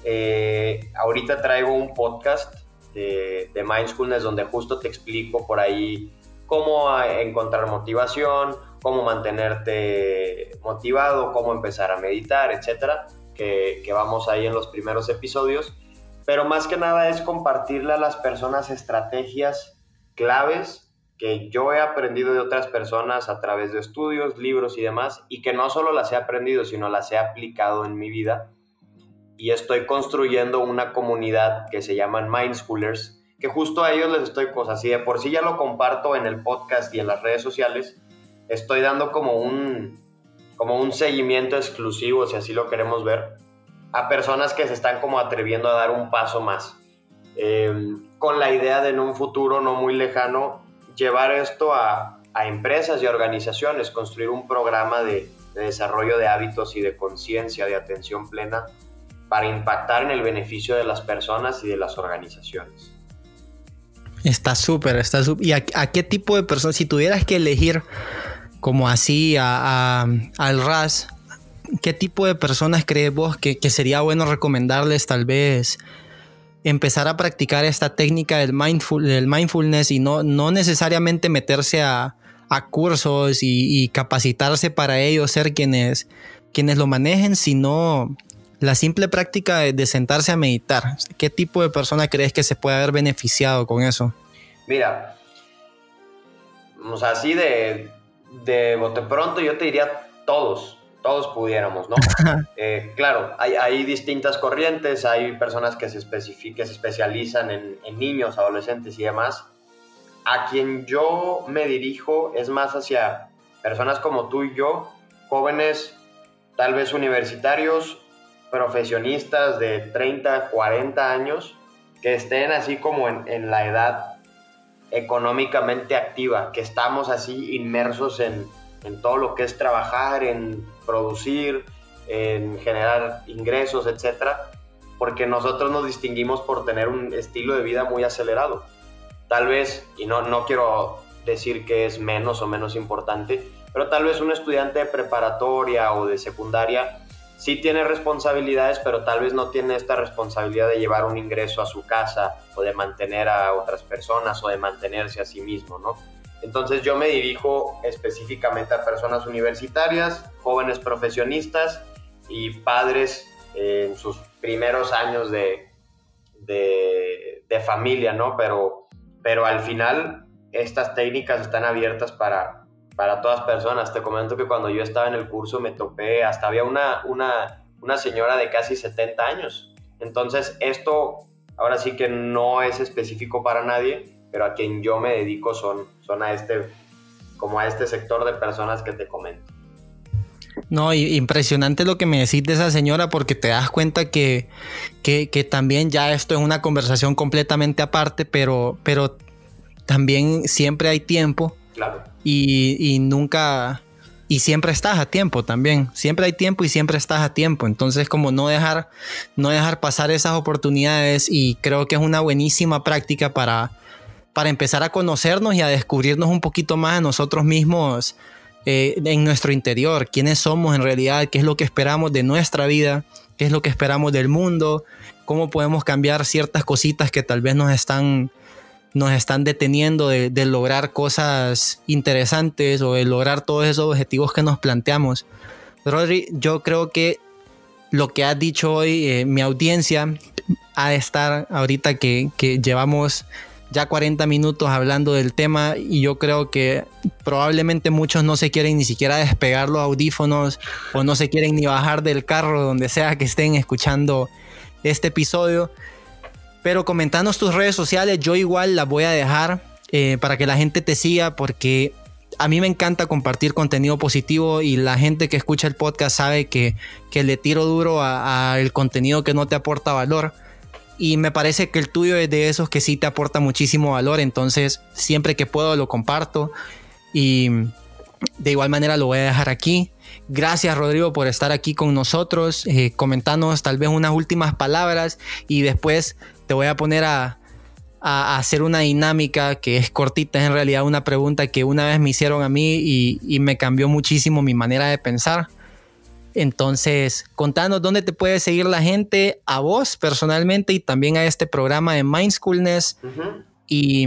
B: eh, ahorita traigo un podcast de, de Mindfulness donde justo te explico por ahí cómo encontrar motivación, cómo mantenerte motivado, cómo empezar a meditar, etcétera, que, vamos ahí en los primeros episodios. pero más que nada es compartirle a las personas estrategias claves que yo he aprendido de otras personas a través de estudios, libros y demás, y que no solo las he aprendido, sino las he aplicado en mi vida. Y estoy construyendo una comunidad que se llaman Mindschoolers, que justo a ellos les estoy cosas, y de por sí ya lo comparto en el podcast y en las redes sociales, estoy dando como un, como un seguimiento exclusivo, si así lo queremos ver, a personas que se están como atreviendo a dar un paso más. Eh, con la idea de en un futuro no muy lejano llevar esto a, a empresas y organizaciones, construir un programa de, de desarrollo de hábitos y de conciencia, de atención plena, para impactar en el beneficio de las personas y de las organizaciones.
A: Está súper, está súper. ¿Y a, qué tipo de personas, si tuvieras que elegir como así a, al RAS, qué tipo de personas crees vos que, que, sería bueno recomendarles tal vez empezar a practicar esta técnica del, mindful, del mindfulness y no, no necesariamente meterse a, a cursos y, capacitarse para ello, ser quienes, quienes lo manejen, sino la simple práctica de, sentarse a meditar. ¿Qué tipo de persona crees que se puede haber beneficiado con eso?
B: Mira, o sea, así de, de bote pronto yo te diría todos, todos pudiéramos, ¿no? [laughs] eh, claro, hay, hay, distintas corrientes, hay personas que se, que se especializan en, en niños, adolescentes y demás. A quien yo me dirijo es más hacia personas como tú y yo, jóvenes, tal vez universitarios profesionistas de 30, 40 años que estén así como en, en la edad económicamente activa, que estamos así inmersos en, en, todo lo que es trabajar, en producir, en generar ingresos, etcétera, porque nosotros nos distinguimos por tener un estilo de vida muy acelerado. Tal vez, y no, no quiero decir que es menos o menos importante, pero tal vez un estudiante de preparatoria o de secundaria sí tiene responsabilidades, pero tal vez no tiene esta responsabilidad de llevar un ingreso a su casa o de mantener a otras personas o de mantenerse a sí mismo, ¿no? Entonces yo me dirijo específicamente a personas universitarias, jóvenes profesionistas y padres en sus primeros años de, de, de familia, ¿no? Pero, pero al final estas técnicas están abiertas para, para todas personas. Te comento que cuando yo estaba en el curso me topé, hasta había una, una, una señora de casi 70 años. Entonces esto ahora sí que no es específico para nadie, pero a quien yo me dedico son, son a este, como a este sector de personas que te comento.
A: No, impresionante lo que me decís de esa señora porque te das cuenta que, que, que, también ya esto es una conversación completamente aparte, pero, pero también siempre hay tiempo.
B: Claro
A: y, nunca, y siempre estás a tiempo también. Siempre hay tiempo y siempre estás a tiempo. Entonces, como no dejar, no dejar pasar esas oportunidades y creo que es una buenísima práctica para, para empezar a conocernos y a descubrirnos un poquito más a nosotros mismos eh, en nuestro interior, quiénes somos en realidad, qué es lo que esperamos de nuestra vida, qué es lo que esperamos del mundo, cómo podemos cambiar ciertas cositas que tal vez nos están nos están deteniendo de, lograr cosas interesantes o de lograr todos esos objetivos que nos planteamos. Rodri, yo creo que lo que has dicho hoy, eh, mi audiencia ha de estar ahorita que, que llevamos ya 40 minutos hablando del tema y yo creo que probablemente muchos no se quieren ni siquiera despegar los audífonos o no se quieren ni bajar del carro donde sea que estén escuchando este episodio. Pero comentanos tus redes sociales, yo igual las voy a dejar eh, para que la gente te siga porque a mí me encanta compartir contenido positivo y la gente que escucha el podcast sabe que, que le tiro duro al contenido que no te aporta valor. Y me parece que el tuyo es de esos que sí te aporta muchísimo valor, entonces siempre que puedo lo comparto y de igual manera lo voy a dejar aquí. Gracias Rodrigo por estar aquí con nosotros, eh, comentarnos tal vez unas últimas palabras y después te voy a poner a, hacer una dinámica que es cortita, es en realidad una pregunta que una vez me hicieron a mí y, me cambió muchísimo mi manera de pensar. Entonces, contanos dónde te puede seguir la gente, a vos personalmente y también a este programa de Mindschoolness. Y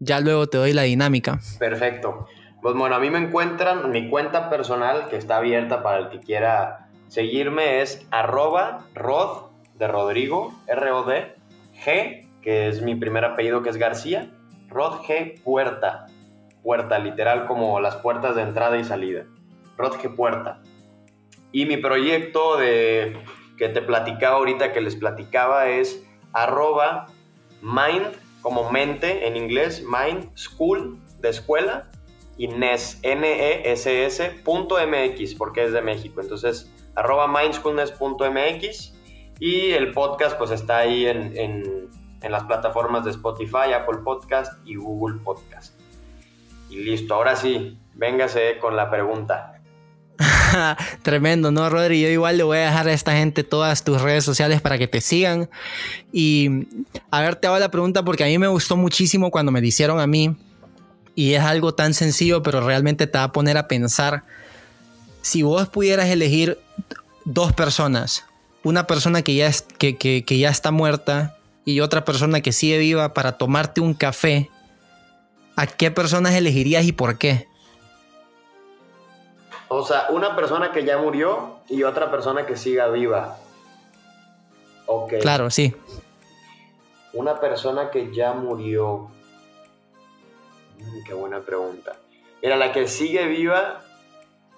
A: ya luego te doy la dinámica.
B: Perfecto. Pues bueno, a mí me encuentran, mi cuenta personal que está abierta para el que quiera seguirme es arroba rod de Rodrigo, R-O-D, G, que es mi primer apellido que es García, Rod G Puerta, puerta literal como las puertas de entrada y salida, Rod G Puerta. Y mi proyecto de que te platicaba ahorita, que les platicaba, es arroba mind, como mente en inglés, mind, school, de escuela, y NES, N-E-S-S, MX, porque es de México. Entonces, arroba mindschoolness.mx y el podcast pues está ahí en, en, en, las plataformas de Spotify, Apple Podcast y Google Podcast. Y listo, ahora sí, véngase con la pregunta. [laughs]
A: Tremendo, ¿no, Rodri? Yo igual le voy a dejar a esta gente todas tus redes sociales para que te sigan. Y a ver, te hago la pregunta porque a mí me gustó muchísimo cuando me hicieron a mí. Y es algo tan sencillo, pero realmente te va a poner a pensar. Si vos pudieras elegir dos personas, una persona que ya, es, que, que, que ya está muerta y otra persona que sigue viva para tomarte un café, ¿a qué personas elegirías y por qué?
B: O sea, una persona que ya murió y otra persona que siga viva.
A: Ok. Claro, sí.
B: Una persona que ya murió. Mm, qué buena pregunta. Mira, la que sigue viva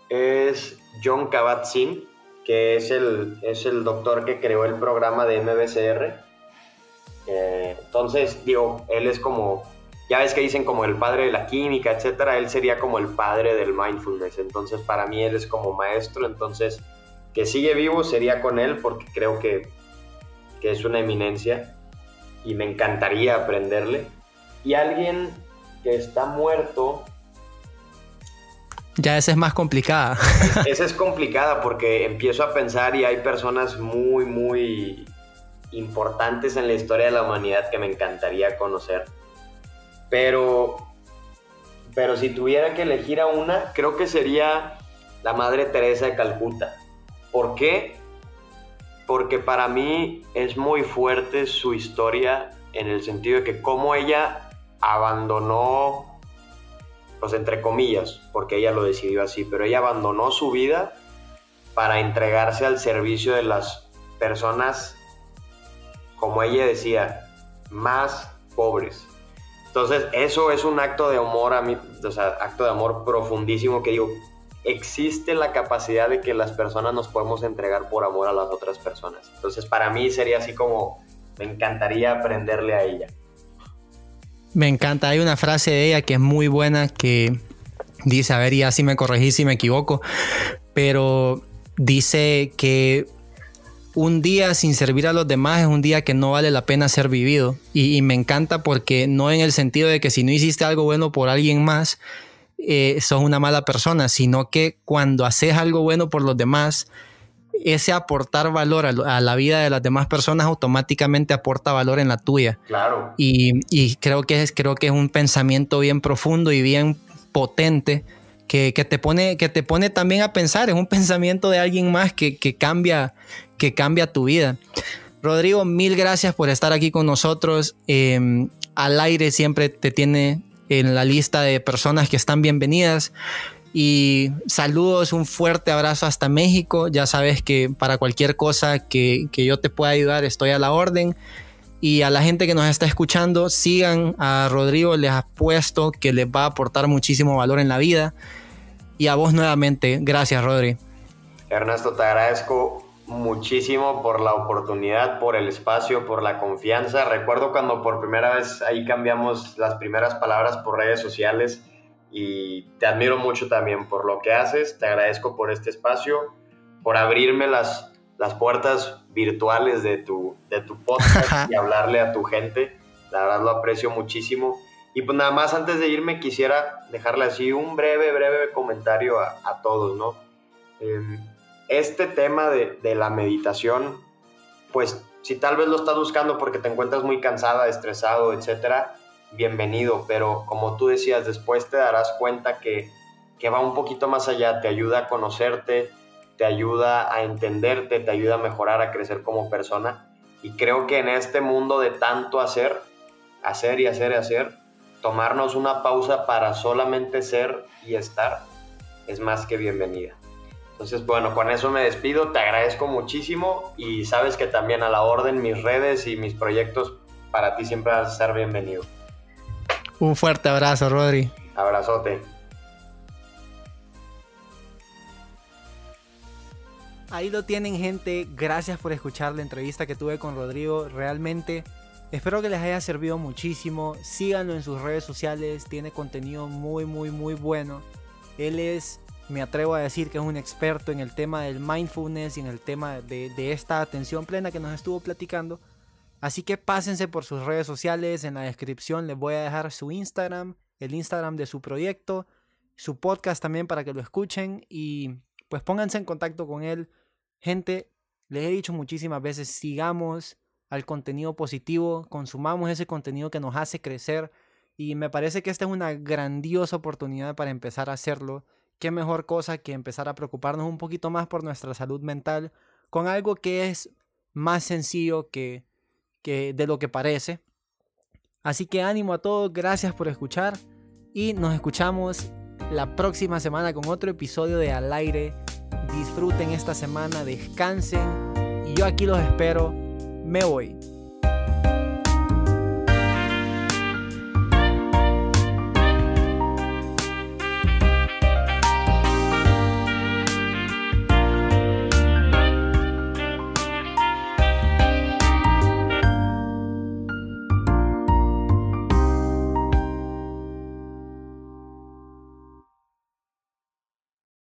B: es John Kabat-Zinn, que es el, es el doctor que creó el programa de MBCR. Eh, entonces, digo, él es como ya ves que dicen como el padre de la química, etcétera, él sería como el padre del mindfulness. Entonces, para mí él es como maestro, entonces que sigue vivo sería con él porque creo que, que es una eminencia y me encantaría aprenderle. Y alguien que está muerto,
A: ya esa es más complicada.
B: Esa es [laughs] complicada porque empiezo a pensar y hay personas muy, muy importantes en la historia de la humanidad que me encantaría conocer. Pero, pero si tuviera que elegir a una, creo que sería la Madre Teresa de Calcuta. ¿Por qué? Porque para mí es muy fuerte su historia en el sentido de que cómo ella abandonó, pues entre comillas, porque ella lo decidió así, pero ella abandonó su vida para entregarse al servicio de las personas, como ella decía, más pobres. Entonces, eso es un acto de amor a mí, o sea, acto de amor profundísimo que digo, existe la capacidad de que las personas nos podemos entregar por amor a las otras personas. Entonces, para mí sería así como, me encantaría aprenderle a ella.
A: Me encanta, hay una frase de ella que es muy buena que dice, a ver, ya si me corregí si me equivoco, pero dice que un día sin servir a los demás es un día que no vale la pena ser vivido. Y, me encanta porque no en el sentido de que si no hiciste algo bueno por alguien más, eh, sos una mala persona, sino que cuando haces algo bueno por los demás, ese aportar valor a, la vida de las demás personas automáticamente aporta valor en la tuya.
B: Claro.
A: Y, creo, que es, creo que es un pensamiento bien profundo y bien potente. Que, te pone, que te pone también a pensar, es un pensamiento de alguien más que, que cambia, que cambia tu vida. Rodrigo, mil gracias por estar aquí con nosotros. Em, al aire siempre te tiene en la lista de personas que están bienvenidas. Y saludos, un fuerte abrazo hasta México. Ya sabes que para cualquier cosa que, que yo te pueda ayudar, estoy a la orden. Y a la gente que nos está escuchando, sigan a Rodrigo, les apuesto que les va a aportar muchísimo valor en la vida. Y a vos nuevamente, gracias Rodri.
B: Ernesto, te agradezco muchísimo por la oportunidad, por el espacio, por la confianza. Recuerdo cuando por primera vez ahí cambiamos las primeras palabras por redes sociales y te admiro mucho también por lo que haces. Te agradezco por este espacio, por abrirme las, las puertas virtuales de tu, de tu podcast y hablarle a tu gente. La verdad lo aprecio muchísimo. Y pues nada más antes de irme quisiera dejarle así un breve, breve comentario a, a todos, ¿no? Eh, este tema de, la meditación, pues si tal vez lo estás buscando porque te encuentras muy cansada, estresado, etcétera, bienvenido, pero como tú decías, después te darás cuenta que, que va un poquito más allá, te ayuda a conocerte, te ayuda a entenderte, te ayuda a mejorar, a crecer como persona. Y creo que en este mundo de tanto hacer, hacer y hacer y hacer, tomarnos una pausa para solamente ser y estar es más que bienvenida. Entonces, bueno, con eso me despido, te agradezco muchísimo y sabes que también a la orden mis redes y mis proyectos para ti siempre vas a ser bienvenido.
A: Un fuerte abrazo, Rodri.
B: Abrazote.
A: Ahí lo tienen gente, gracias por escuchar la entrevista que tuve con Rodrigo, realmente espero que les haya servido muchísimo, síganlo en sus redes sociales, tiene contenido muy muy muy bueno, él es, me atrevo a decir que es un experto en el tema del mindfulness y en el tema de, de esta atención plena que nos estuvo platicando, así que pásense por sus redes sociales, en la descripción les voy a dejar su Instagram, el Instagram de su proyecto, su podcast también para que lo escuchen y pues pónganse en contacto con él Gente, les he dicho muchísimas veces, sigamos al contenido positivo, consumamos ese contenido que nos hace crecer y me parece que esta es una grandiosa oportunidad para empezar a hacerlo. Qué mejor cosa que empezar a preocuparnos un poquito más por nuestra salud mental con algo que es más sencillo que, que de lo que parece. Así que ánimo a todos, gracias por escuchar y nos escuchamos la próxima semana con otro episodio de Al aire disfruten esta semana, descansen y yo aquí los espero. Me voy.